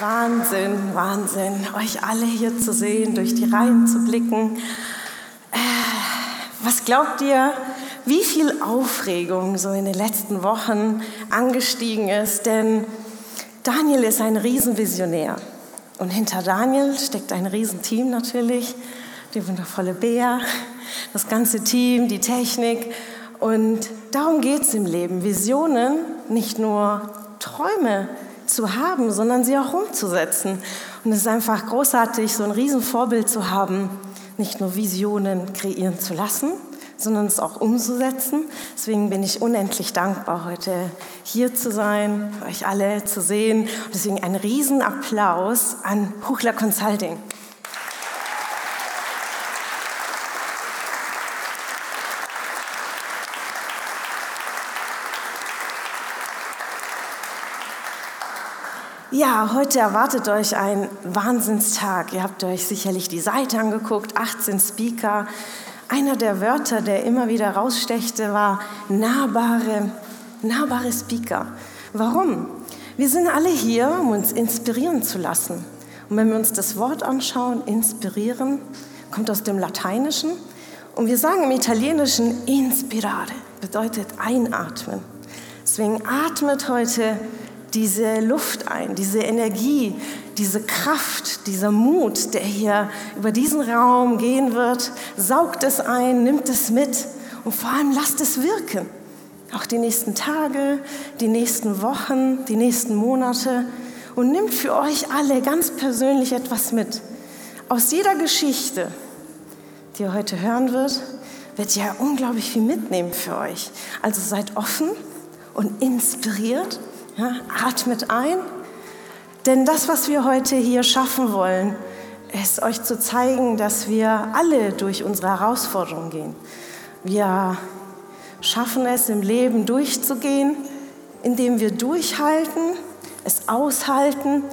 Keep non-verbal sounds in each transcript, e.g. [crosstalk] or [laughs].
Wahnsinn, Wahnsinn, euch alle hier zu sehen, durch die Reihen zu blicken. Äh, was glaubt ihr, wie viel Aufregung so in den letzten Wochen angestiegen ist? Denn Daniel ist ein Riesenvisionär. Und hinter Daniel steckt ein Riesenteam natürlich, die wundervolle Bea, das ganze Team, die Technik. Und darum geht es im Leben. Visionen, nicht nur Träume zu haben, sondern sie auch umzusetzen. Und es ist einfach großartig, so ein Riesenvorbild zu haben, nicht nur Visionen kreieren zu lassen, sondern es auch umzusetzen. Deswegen bin ich unendlich dankbar, heute hier zu sein, euch alle zu sehen. Und deswegen ein Riesenapplaus an Huchler Consulting. Ja, heute erwartet euch ein Wahnsinnstag. Ihr habt euch sicherlich die Seite angeguckt, 18 Speaker. Einer der Wörter, der immer wieder rausstechte, war nahbare, nahbare Speaker. Warum? Wir sind alle hier, um uns inspirieren zu lassen. Und wenn wir uns das Wort anschauen, inspirieren, kommt aus dem Lateinischen. Und wir sagen im Italienischen inspirare, bedeutet einatmen. Deswegen atmet heute diese Luft ein, diese Energie, diese Kraft, dieser Mut, der hier über diesen Raum gehen wird. Saugt es ein, nimmt es mit und vor allem lasst es wirken. Auch die nächsten Tage, die nächsten Wochen, die nächsten Monate und nimmt für euch alle ganz persönlich etwas mit. Aus jeder Geschichte, die ihr heute hören wird, wird ja unglaublich viel mitnehmen für euch. Also seid offen und inspiriert ja, atmet ein, denn das, was wir heute hier schaffen wollen, ist euch zu zeigen, dass wir alle durch unsere Herausforderungen gehen. Wir schaffen es im Leben durchzugehen, indem wir durchhalten, es aushalten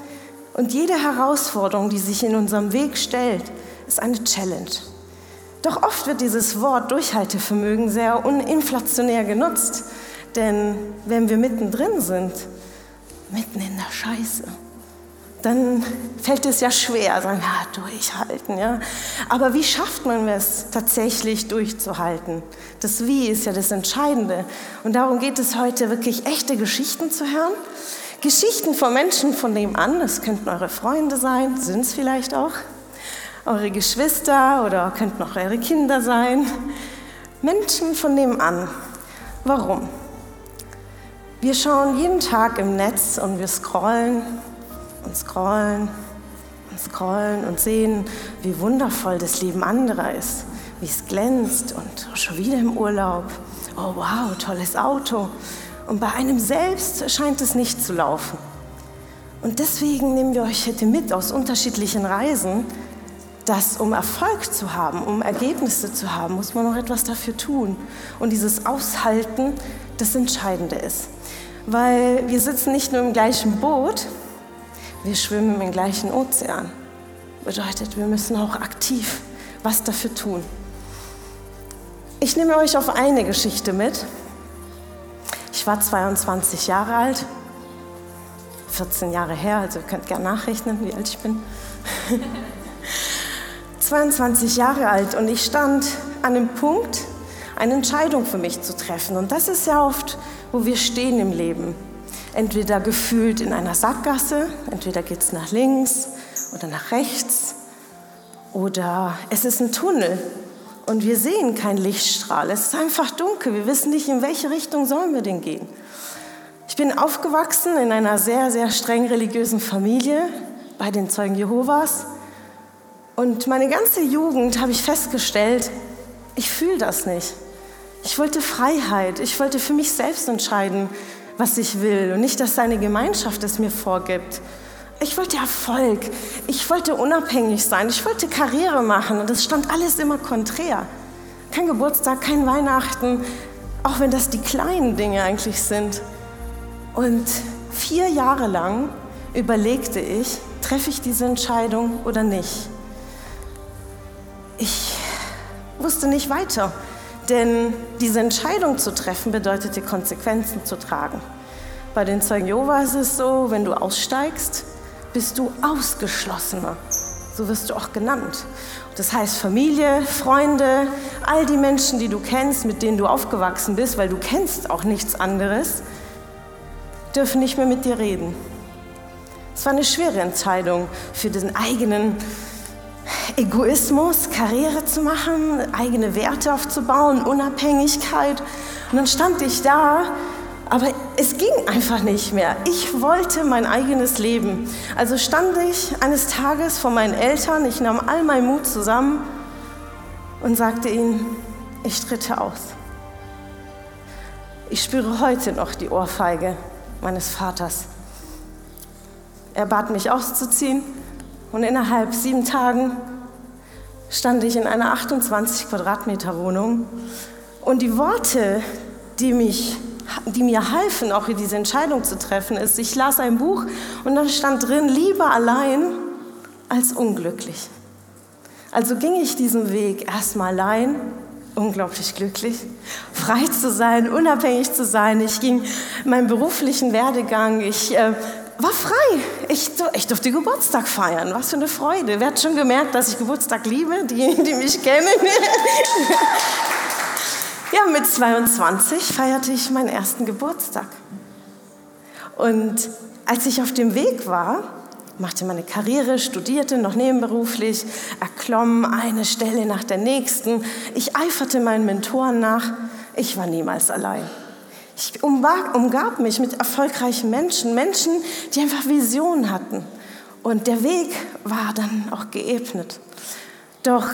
und jede Herausforderung, die sich in unserem Weg stellt, ist eine Challenge. Doch oft wird dieses Wort Durchhaltevermögen sehr uninflationär genutzt, denn wenn wir mittendrin sind, mitten in der Scheiße, dann fällt es ja schwer, sagen, ja, durchhalten. Ja. Aber wie schafft man es tatsächlich durchzuhalten? Das Wie ist ja das Entscheidende. Und darum geht es heute wirklich echte Geschichten zu hören. Geschichten von Menschen von dem an, das könnten eure Freunde sein, sind es vielleicht auch, eure Geschwister oder könnten auch eure Kinder sein. Menschen von dem an. Warum? Wir schauen jeden Tag im Netz und wir scrollen und scrollen und scrollen und sehen, wie wundervoll das Leben anderer ist, wie es glänzt und schon wieder im Urlaub. Oh wow, tolles Auto. Und bei einem selbst scheint es nicht zu laufen. Und deswegen nehmen wir euch heute mit aus unterschiedlichen Reisen, dass um Erfolg zu haben, um Ergebnisse zu haben, muss man noch etwas dafür tun. Und dieses Aushalten das Entscheidende ist weil wir sitzen nicht nur im gleichen Boot, wir schwimmen im gleichen Ozean. Bedeutet, wir müssen auch aktiv was dafür tun. Ich nehme euch auf eine Geschichte mit. Ich war 22 Jahre alt, 14 Jahre her, also ihr könnt gerne nachrechnen, wie alt ich bin. [laughs] 22 Jahre alt und ich stand an dem Punkt, eine Entscheidung für mich zu treffen. Und das ist ja oft wo wir stehen im Leben. Entweder gefühlt in einer Sackgasse, entweder geht es nach links oder nach rechts, oder es ist ein Tunnel und wir sehen keinen Lichtstrahl. Es ist einfach dunkel. Wir wissen nicht, in welche Richtung sollen wir denn gehen. Ich bin aufgewachsen in einer sehr, sehr streng religiösen Familie bei den Zeugen Jehovas. Und meine ganze Jugend habe ich festgestellt, ich fühle das nicht. Ich wollte Freiheit. Ich wollte für mich selbst entscheiden, was ich will und nicht, dass seine Gemeinschaft es mir vorgibt. Ich wollte Erfolg. Ich wollte unabhängig sein. Ich wollte Karriere machen und es stand alles immer konträr. Kein Geburtstag, kein Weihnachten, auch wenn das die kleinen Dinge eigentlich sind. Und vier Jahre lang überlegte ich, treffe ich diese Entscheidung oder nicht. Ich wusste nicht weiter. Denn diese Entscheidung zu treffen bedeutete Konsequenzen zu tragen. Bei den Zeugen Jehovas ist es so, wenn du aussteigst bist du Ausgeschlossener. So wirst du auch genannt. Das heißt Familie, Freunde, all die Menschen, die du kennst, mit denen du aufgewachsen bist, weil du kennst auch nichts anderes, dürfen nicht mehr mit dir reden. Es war eine schwere Entscheidung für den eigenen Egoismus, Karriere zu machen, eigene Werte aufzubauen, Unabhängigkeit. Und dann stand ich da aber es ging einfach nicht mehr. Ich wollte mein eigenes Leben. Also stand ich eines Tages vor meinen Eltern, ich nahm all meinen Mut zusammen und sagte ihnen, ich tritte aus. Ich spüre heute noch die Ohrfeige meines Vaters. Er bat mich auszuziehen und innerhalb sieben Tagen stand ich in einer 28 Quadratmeter Wohnung und die Worte, die mich die mir halfen, auch diese Entscheidung zu treffen, ist, ich las ein Buch und da stand drin, lieber allein als unglücklich. Also ging ich diesen Weg erstmal allein, unglaublich glücklich, frei zu sein, unabhängig zu sein. Ich ging meinen beruflichen Werdegang, ich äh, war frei. Ich, ich durfte Geburtstag feiern. Was für eine Freude. Wer hat schon gemerkt, dass ich Geburtstag liebe? Die, die mich kennen. [laughs] Ja, mit 22 feierte ich meinen ersten Geburtstag. Und als ich auf dem Weg war, machte meine Karriere, studierte noch nebenberuflich, erklomm eine Stelle nach der nächsten. Ich eiferte meinen Mentoren nach. Ich war niemals allein. Ich umgab mich mit erfolgreichen Menschen, Menschen, die einfach Visionen hatten. Und der Weg war dann auch geebnet. Doch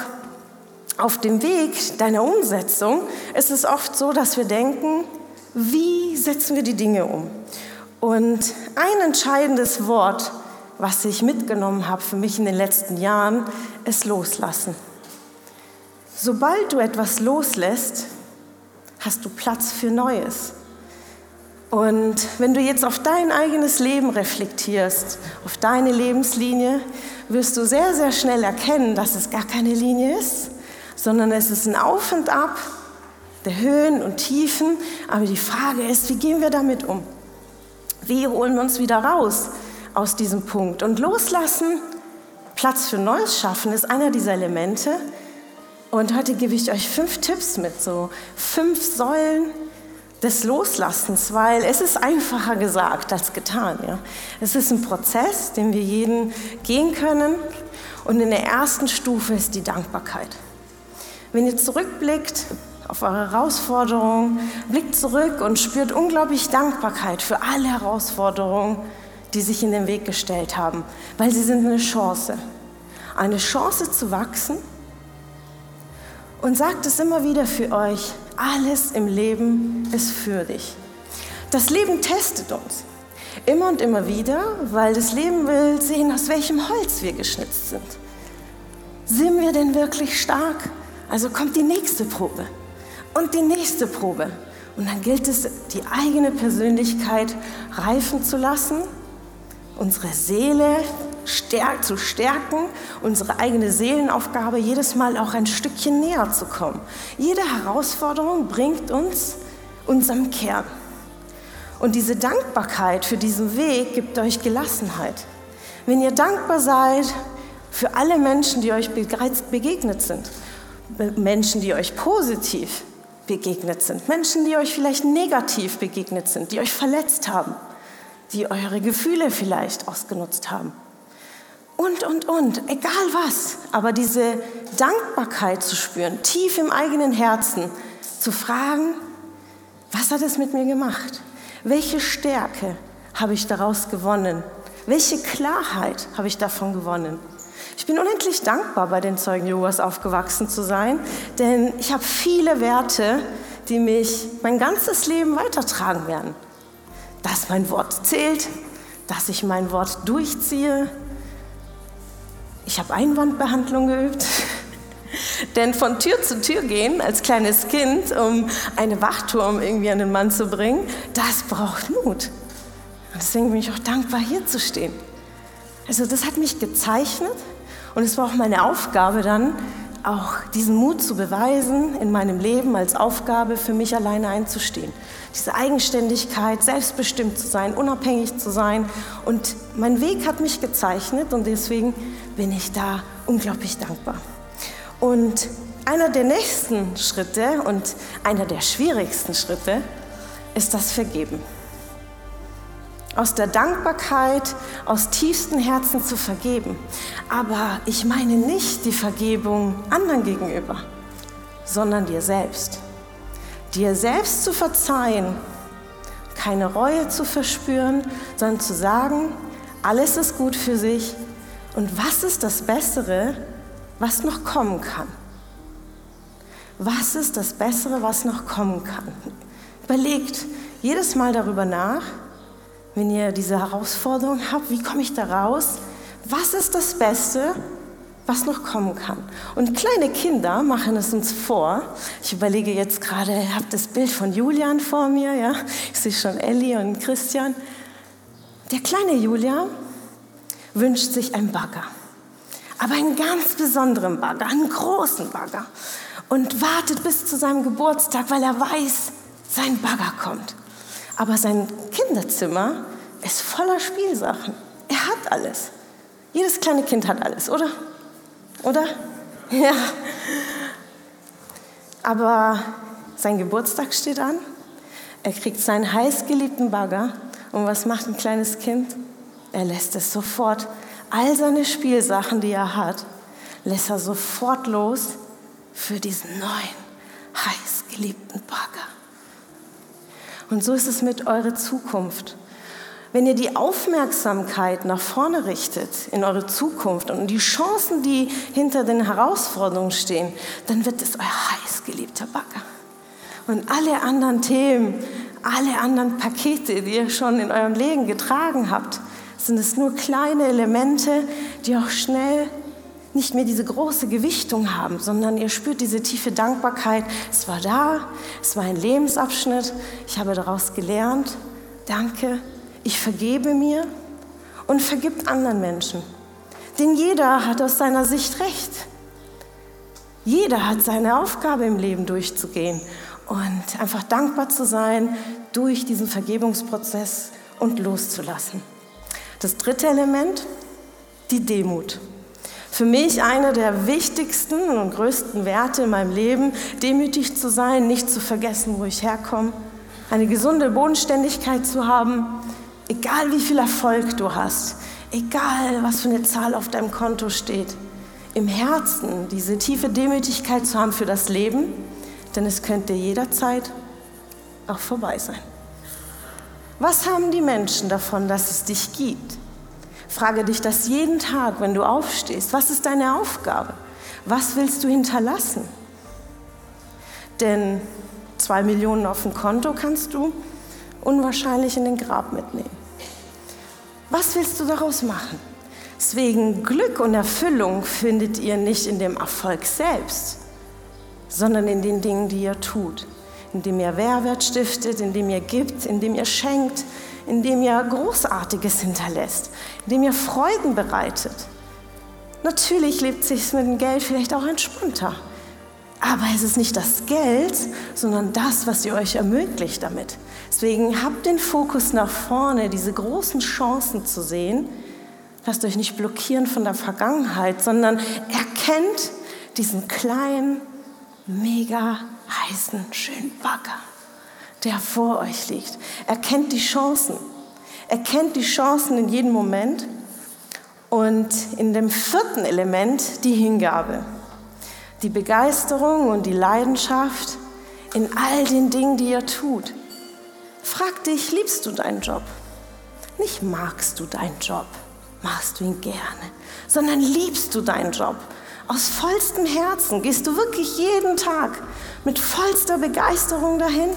auf dem Weg deiner Umsetzung ist es oft so, dass wir denken, wie setzen wir die Dinge um? Und ein entscheidendes Wort, was ich mitgenommen habe für mich in den letzten Jahren, ist loslassen. Sobald du etwas loslässt, hast du Platz für Neues. Und wenn du jetzt auf dein eigenes Leben reflektierst, auf deine Lebenslinie, wirst du sehr, sehr schnell erkennen, dass es gar keine Linie ist, sondern es ist ein Auf und Ab der Höhen und Tiefen. Aber die Frage ist, wie gehen wir damit um? Wie holen wir uns wieder raus aus diesem Punkt? Und loslassen, Platz für Neues schaffen, ist einer dieser Elemente. Und heute gebe ich euch fünf Tipps mit, so fünf Säulen des Loslassens, weil es ist einfacher gesagt als getan. Ja? Es ist ein Prozess, den wir jeden gehen können. Und in der ersten Stufe ist die Dankbarkeit. Wenn ihr zurückblickt auf eure Herausforderungen, blickt zurück und spürt unglaublich Dankbarkeit für alle Herausforderungen, die sich in den Weg gestellt haben, weil sie sind eine Chance. Eine Chance zu wachsen. Und sagt es immer wieder für euch, alles im Leben ist für dich. Das Leben testet uns. Immer und immer wieder, weil das Leben will sehen, aus welchem Holz wir geschnitzt sind. Sind wir denn wirklich stark? Also kommt die nächste Probe und die nächste Probe. Und dann gilt es, die eigene Persönlichkeit reifen zu lassen, unsere Seele stärk, zu stärken, unsere eigene Seelenaufgabe jedes Mal auch ein Stückchen näher zu kommen. Jede Herausforderung bringt uns unserem Kern. Und diese Dankbarkeit für diesen Weg gibt euch Gelassenheit. Wenn ihr dankbar seid für alle Menschen, die euch begegnet sind, Menschen, die euch positiv begegnet sind, Menschen, die euch vielleicht negativ begegnet sind, die euch verletzt haben, die eure Gefühle vielleicht ausgenutzt haben. Und, und, und, egal was, aber diese Dankbarkeit zu spüren, tief im eigenen Herzen, zu fragen, was hat es mit mir gemacht? Welche Stärke habe ich daraus gewonnen? Welche Klarheit habe ich davon gewonnen? Ich bin unendlich dankbar, bei den Zeugen Jehovas aufgewachsen zu sein, denn ich habe viele Werte, die mich mein ganzes Leben weitertragen werden. Dass mein Wort zählt, dass ich mein Wort durchziehe. Ich habe Einwandbehandlung geübt. [laughs] Denn von Tür zu Tür gehen als kleines Kind, um eine Wachturm irgendwie an den Mann zu bringen, das braucht Mut. Und deswegen bin ich auch dankbar, hier zu stehen. Also das hat mich gezeichnet und es war auch meine Aufgabe dann, auch diesen Mut zu beweisen, in meinem Leben als Aufgabe für mich alleine einzustehen. Diese Eigenständigkeit, selbstbestimmt zu sein, unabhängig zu sein. Und mein Weg hat mich gezeichnet und deswegen bin ich da unglaublich dankbar. Und einer der nächsten Schritte und einer der schwierigsten Schritte ist das Vergeben. Aus der Dankbarkeit, aus tiefstem Herzen zu vergeben. Aber ich meine nicht die Vergebung anderen gegenüber, sondern dir selbst. Dir selbst zu verzeihen, keine Reue zu verspüren, sondern zu sagen, alles ist gut für sich und was ist das Bessere, was noch kommen kann. Was ist das Bessere, was noch kommen kann? Überlegt jedes Mal darüber nach, wenn ihr diese Herausforderung habt, wie komme ich da raus? Was ist das Beste, was noch kommen kann? Und kleine Kinder machen es uns vor. Ich überlege jetzt gerade, ihr habt das Bild von Julian vor mir, ja? Ich sehe schon Ellie und Christian. Der kleine Julian wünscht sich einen Bagger. Aber einen ganz besonderen Bagger, einen großen Bagger. Und wartet bis zu seinem Geburtstag, weil er weiß, sein Bagger kommt. Aber sein Kinderzimmer ist voller Spielsachen. Er hat alles. Jedes kleine Kind hat alles, oder? Oder? [laughs] Ja. Aber sein Geburtstag steht an. Er kriegt seinen heißgeliebten Bagger. Und was macht ein kleines Kind? Er lässt es sofort. All seine Spielsachen, die er hat, lässt er sofort los für diesen neuen, heißgeliebten Bagger. Und so ist es mit eurer Zukunft. Wenn ihr die Aufmerksamkeit nach vorne richtet in eure Zukunft und die Chancen, die hinter den Herausforderungen stehen, dann wird es euer heißgeliebter Bagger. Und alle anderen Themen, alle anderen Pakete, die ihr schon in eurem Leben getragen habt, sind es nur kleine Elemente, die auch schnell nicht mehr diese große Gewichtung haben, sondern ihr spürt diese tiefe Dankbarkeit. Es war da, es war ein Lebensabschnitt, ich habe daraus gelernt. Danke, ich vergebe mir und vergibt anderen Menschen. Denn jeder hat aus seiner Sicht recht. Jeder hat seine Aufgabe im Leben durchzugehen und einfach dankbar zu sein durch diesen Vergebungsprozess und loszulassen. Das dritte Element, die Demut. Für mich einer der wichtigsten und größten Werte in meinem Leben, demütig zu sein, nicht zu vergessen, wo ich herkomme, eine gesunde Bodenständigkeit zu haben, egal wie viel Erfolg du hast, egal was für eine Zahl auf deinem Konto steht, im Herzen diese tiefe Demütigkeit zu haben für das Leben, denn es könnte jederzeit auch vorbei sein. Was haben die Menschen davon, dass es dich gibt? Frage dich das jeden Tag, wenn du aufstehst. Was ist deine Aufgabe? Was willst du hinterlassen? Denn zwei Millionen auf dem Konto kannst du unwahrscheinlich in den Grab mitnehmen. Was willst du daraus machen? Deswegen Glück und Erfüllung findet ihr nicht in dem Erfolg selbst, sondern in den Dingen, die ihr tut, indem ihr Mehrwert stiftet, indem ihr gibt, indem ihr schenkt, indem ihr Großartiges hinterlässt, indem ihr Freuden bereitet. Natürlich lebt sich mit dem Geld vielleicht auch entspannter. Aber es ist nicht das Geld, sondern das, was ihr euch ermöglicht damit. Deswegen habt den Fokus nach vorne, diese großen Chancen zu sehen. Lasst euch nicht blockieren von der Vergangenheit, sondern erkennt diesen kleinen, mega heißen, schönen Bagger der vor euch liegt. Erkennt die Chancen. Erkennt die Chancen in jedem Moment. Und in dem vierten Element die Hingabe. Die Begeisterung und die Leidenschaft in all den Dingen, die ihr tut. Frag dich, liebst du deinen Job? Nicht magst du deinen Job, machst du ihn gerne, sondern liebst du deinen Job. Aus vollstem Herzen gehst du wirklich jeden Tag mit vollster Begeisterung dahin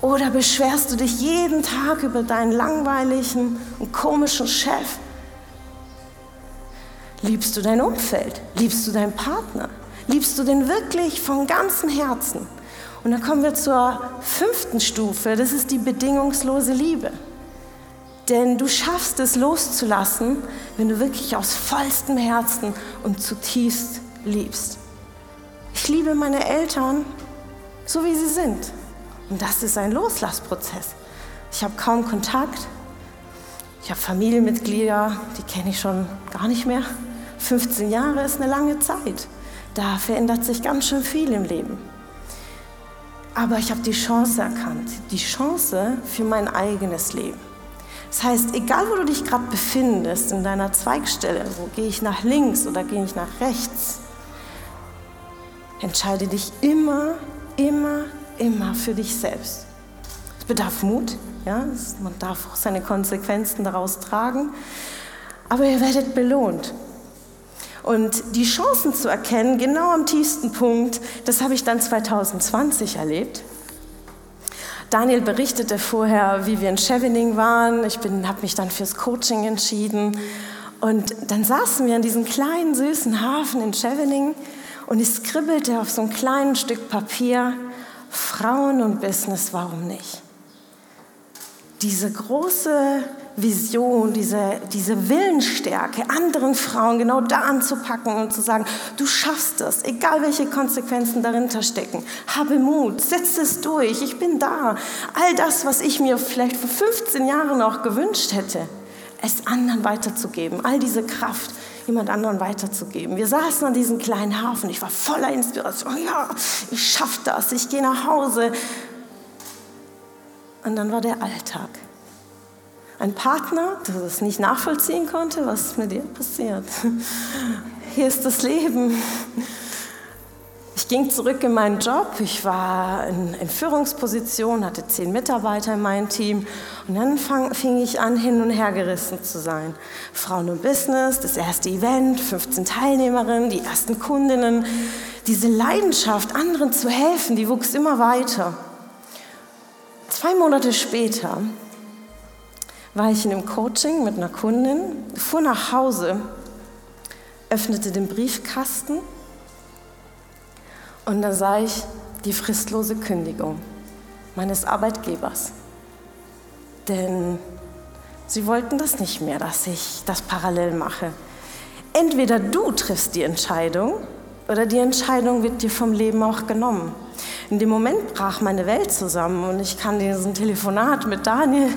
oder beschwerst du dich jeden Tag über deinen langweiligen und komischen Chef? Liebst du dein Umfeld? Liebst du deinen Partner? Liebst du den wirklich von ganzem Herzen? Und dann kommen wir zur fünften Stufe, das ist die bedingungslose Liebe. Denn du schaffst es loszulassen, wenn du wirklich aus vollstem Herzen und zutiefst liebst. Ich liebe meine Eltern so, wie sie sind. Und das ist ein Loslassprozess. Ich habe kaum Kontakt. Ich habe Familienmitglieder, die kenne ich schon gar nicht mehr. 15 Jahre ist eine lange Zeit. Da verändert sich ganz schön viel im Leben. Aber ich habe die Chance erkannt, die Chance für mein eigenes Leben. Das heißt, egal wo du dich gerade befindest, in deiner Zweigstelle, wo gehe ich nach links oder gehe ich nach rechts, entscheide dich immer, immer, immer für dich selbst. Es bedarf Mut, ja? man darf auch seine Konsequenzen daraus tragen, aber ihr werdet belohnt. Und die Chancen zu erkennen, genau am tiefsten Punkt, das habe ich dann 2020 erlebt. Daniel berichtete vorher, wie wir in Chevening waren. Ich habe mich dann fürs Coaching entschieden. Und dann saßen wir an diesem kleinen, süßen Hafen in Chevening und ich skribbelte auf so einem kleinen Stück Papier, Frauen und Business, warum nicht? Diese große Vision, diese, diese Willensstärke, anderen Frauen genau da anzupacken und zu sagen, du schaffst es, egal welche Konsequenzen dahinter stecken. Habe Mut, setz es durch, ich bin da. All das, was ich mir vielleicht vor 15 Jahren auch gewünscht hätte, es anderen weiterzugeben, all diese Kraft jemand anderen weiterzugeben. Wir saßen an diesem kleinen Hafen, ich war voller Inspiration, ja, ich schaffe das, ich gehe nach Hause. Und dann war der Alltag ein Partner, der das nicht nachvollziehen konnte, was mit dir passiert. Hier ist das Leben. Ich ging zurück in meinen Job. Ich war in, in Führungsposition, hatte zehn Mitarbeiter in meinem Team. Und dann fang, fing ich an, hin und her gerissen zu sein. Frauen und Business, das erste Event, 15 Teilnehmerinnen, die ersten Kundinnen. Diese Leidenschaft, anderen zu helfen, die wuchs immer weiter. Zwei Monate später war ich in einem Coaching mit einer Kundin, fuhr nach Hause, öffnete den Briefkasten und da sah ich die fristlose Kündigung meines Arbeitgebers. Denn sie wollten das nicht mehr, dass ich das parallel mache. Entweder du triffst die Entscheidung oder die Entscheidung wird dir vom Leben auch genommen. In dem Moment brach meine Welt zusammen und ich kann diesen Telefonat mit Daniel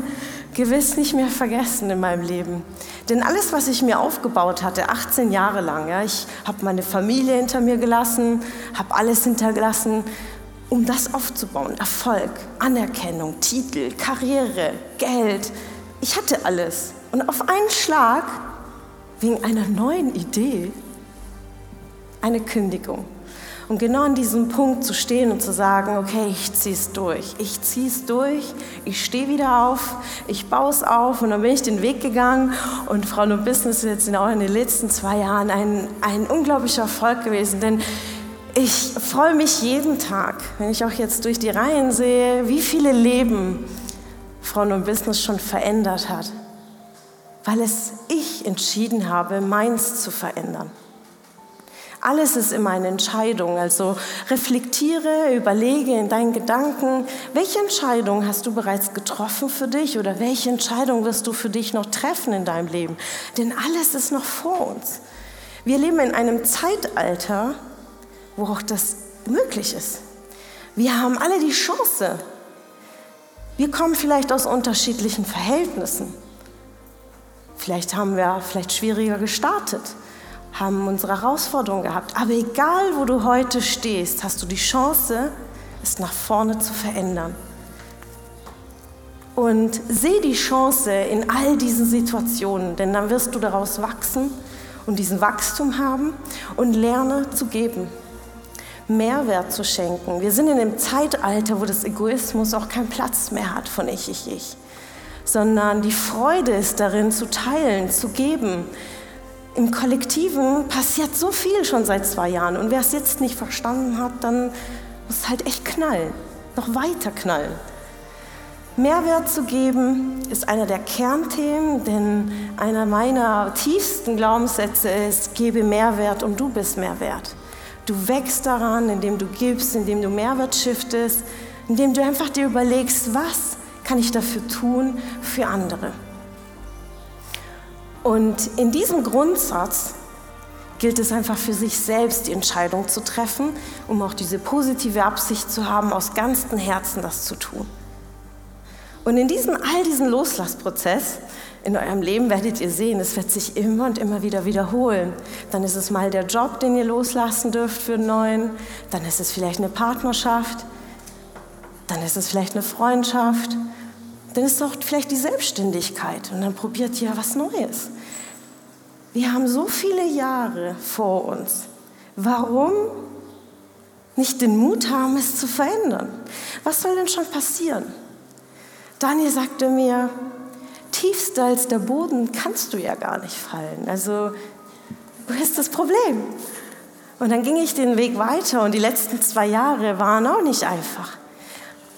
gewiss nicht mehr vergessen in meinem Leben. Denn alles, was ich mir aufgebaut hatte, 18 Jahre lang, ja, ich habe meine Familie hinter mir gelassen, habe alles hintergelassen, um das aufzubauen. Erfolg, Anerkennung, Titel, Karriere, Geld. Ich hatte alles. Und auf einen Schlag, wegen einer neuen Idee, eine Kündigung. Und genau an diesem Punkt zu stehen und zu sagen, okay, ich ziehe es durch. Ich ziehe es durch, ich stehe wieder auf, ich baue es auf und dann bin ich den Weg gegangen und Frau No Business ist jetzt auch in den letzten zwei Jahren ein, ein unglaublicher Erfolg gewesen, denn ich freue mich jeden Tag, wenn ich auch jetzt durch die Reihen sehe, wie viele Leben Frau No Business schon verändert hat, weil es ich entschieden habe, meins zu verändern. Alles ist immer eine Entscheidung. Also reflektiere, überlege in deinen Gedanken, welche Entscheidung hast du bereits getroffen für dich oder welche Entscheidung wirst du für dich noch treffen in deinem Leben. Denn alles ist noch vor uns. Wir leben in einem Zeitalter, wo auch das möglich ist. Wir haben alle die Chance. Wir kommen vielleicht aus unterschiedlichen Verhältnissen. Vielleicht haben wir vielleicht schwieriger gestartet haben unsere Herausforderungen gehabt. Aber egal, wo du heute stehst, hast du die Chance, es nach vorne zu verändern. Und sehe die Chance in all diesen Situationen, denn dann wirst du daraus wachsen und diesen Wachstum haben und lerne zu geben. Mehrwert zu schenken. Wir sind in einem Zeitalter, wo das Egoismus auch keinen Platz mehr hat von ich, ich, ich, sondern die Freude ist darin zu teilen, zu geben, im Kollektiven passiert so viel schon seit zwei Jahren. Und wer es jetzt nicht verstanden hat, dann muss es halt echt knallen, noch weiter knallen. Mehrwert zu geben ist einer der Kernthemen, denn einer meiner tiefsten Glaubenssätze ist, gebe Mehrwert und du bist Mehrwert. Du wächst daran, indem du gibst, indem du Mehrwert shiftest, indem du einfach dir überlegst, was kann ich dafür tun für andere. Und in diesem Grundsatz gilt es einfach für sich selbst die Entscheidung zu treffen, um auch diese positive Absicht zu haben, aus ganzem Herzen das zu tun. Und in diesem, all diesen Loslassprozess in eurem Leben werdet ihr sehen, es wird sich immer und immer wieder wiederholen. Dann ist es mal der Job, den ihr loslassen dürft für einen neuen, dann ist es vielleicht eine Partnerschaft, dann ist es vielleicht eine Freundschaft, dann ist es auch vielleicht die Selbstständigkeit und dann probiert ihr was Neues. Wir haben so viele Jahre vor uns. Warum nicht den Mut haben, es zu verändern? Was soll denn schon passieren? Daniel sagte mir, tiefster als der Boden kannst du ja gar nicht fallen. Also, wo ist das Problem? Und dann ging ich den Weg weiter und die letzten zwei Jahre waren auch nicht einfach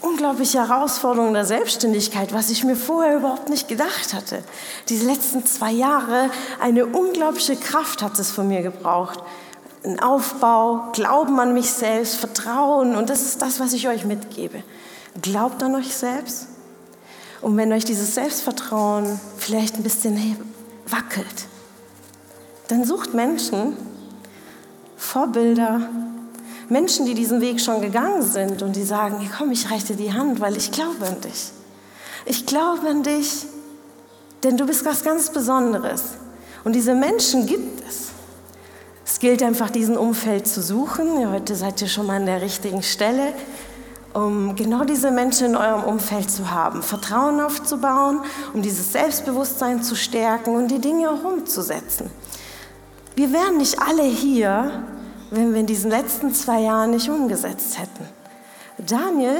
unglaubliche Herausforderung der Selbstständigkeit, was ich mir vorher überhaupt nicht gedacht hatte. Diese letzten zwei Jahre, eine unglaubliche Kraft hat es von mir gebraucht. Ein Aufbau, Glauben an mich selbst, Vertrauen und das ist das, was ich euch mitgebe. Glaubt an euch selbst und wenn euch dieses Selbstvertrauen vielleicht ein bisschen wackelt, dann sucht Menschen, Vorbilder, Menschen, die diesen Weg schon gegangen sind und die sagen, hey, komm, ich reiche dir die Hand, weil ich glaube an dich. Ich glaube an dich, denn du bist was ganz Besonderes. Und diese Menschen gibt es. Es gilt einfach, diesen Umfeld zu suchen. Heute seid ihr schon mal an der richtigen Stelle, um genau diese Menschen in eurem Umfeld zu haben, Vertrauen aufzubauen, um dieses Selbstbewusstsein zu stärken und die Dinge auch umzusetzen. Wir wären nicht alle hier, wenn wir in diesen letzten zwei Jahren nicht umgesetzt hätten. Daniel,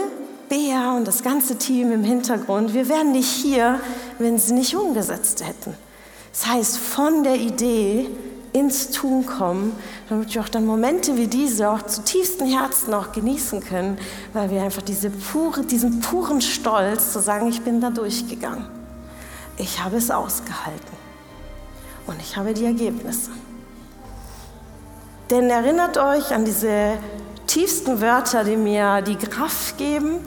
Bea und das ganze Team im Hintergrund, wir wären nicht hier, wenn sie nicht umgesetzt hätten. Das heißt, von der Idee ins Tun kommen, damit wir auch dann Momente wie diese auch zu tiefsten Herzen auch genießen können, weil wir einfach diese pure, diesen puren Stolz zu sagen, ich bin da durchgegangen. Ich habe es ausgehalten und ich habe die Ergebnisse. Denn erinnert euch an diese tiefsten Wörter, die mir die Kraft geben.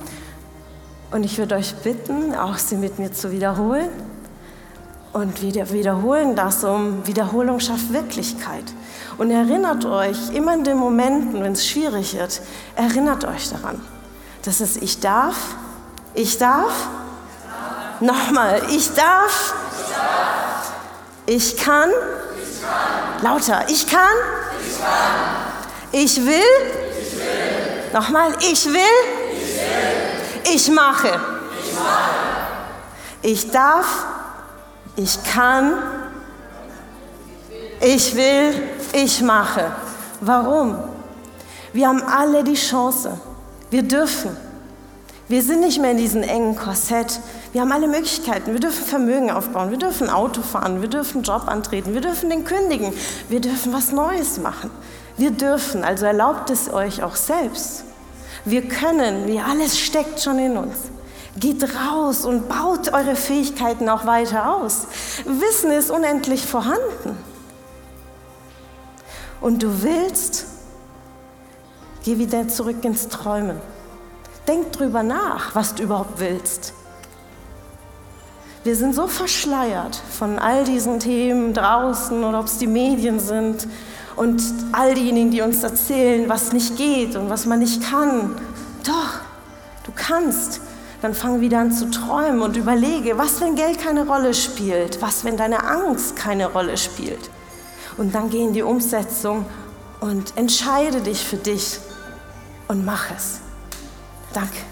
Und ich würde euch bitten, auch sie mit mir zu wiederholen. Und wir wiederholen das, um Wiederholung schafft Wirklichkeit. Und erinnert euch immer in den Momenten, wenn es schwierig wird, erinnert euch daran, dass es ich darf, ich darf, nochmal, ich darf, ich kann, lauter, ich kann, ich will. Ich will. Nochmal, ich will. Ich. Ich mache. Ich darf. Ich kann. Ich will. Ich mache. Warum? Wir haben alle die Chance. Wir dürfen. Wir sind nicht mehr in diesem engen Korsett. Wir haben alle Möglichkeiten. Wir dürfen Vermögen aufbauen, wir dürfen Auto fahren, wir dürfen Job antreten, wir dürfen den kündigen, wir dürfen was Neues machen. Wir dürfen, also erlaubt es euch auch selbst. Wir können, wie alles steckt schon in uns. Geht raus und baut eure Fähigkeiten auch weiter aus. Wissen ist unendlich vorhanden. Und du willst, geh wieder zurück ins Träumen. Denk drüber nach, was du überhaupt willst. Wir sind so verschleiert von all diesen Themen draußen oder ob es die Medien sind und all diejenigen, die uns erzählen, was nicht geht und was man nicht kann. Doch, du kannst. Dann fang wieder an zu träumen und überlege, was, wenn Geld keine Rolle spielt? Was, wenn deine Angst keine Rolle spielt? Und dann geh in die Umsetzung und entscheide dich für dich und mach es. Danke.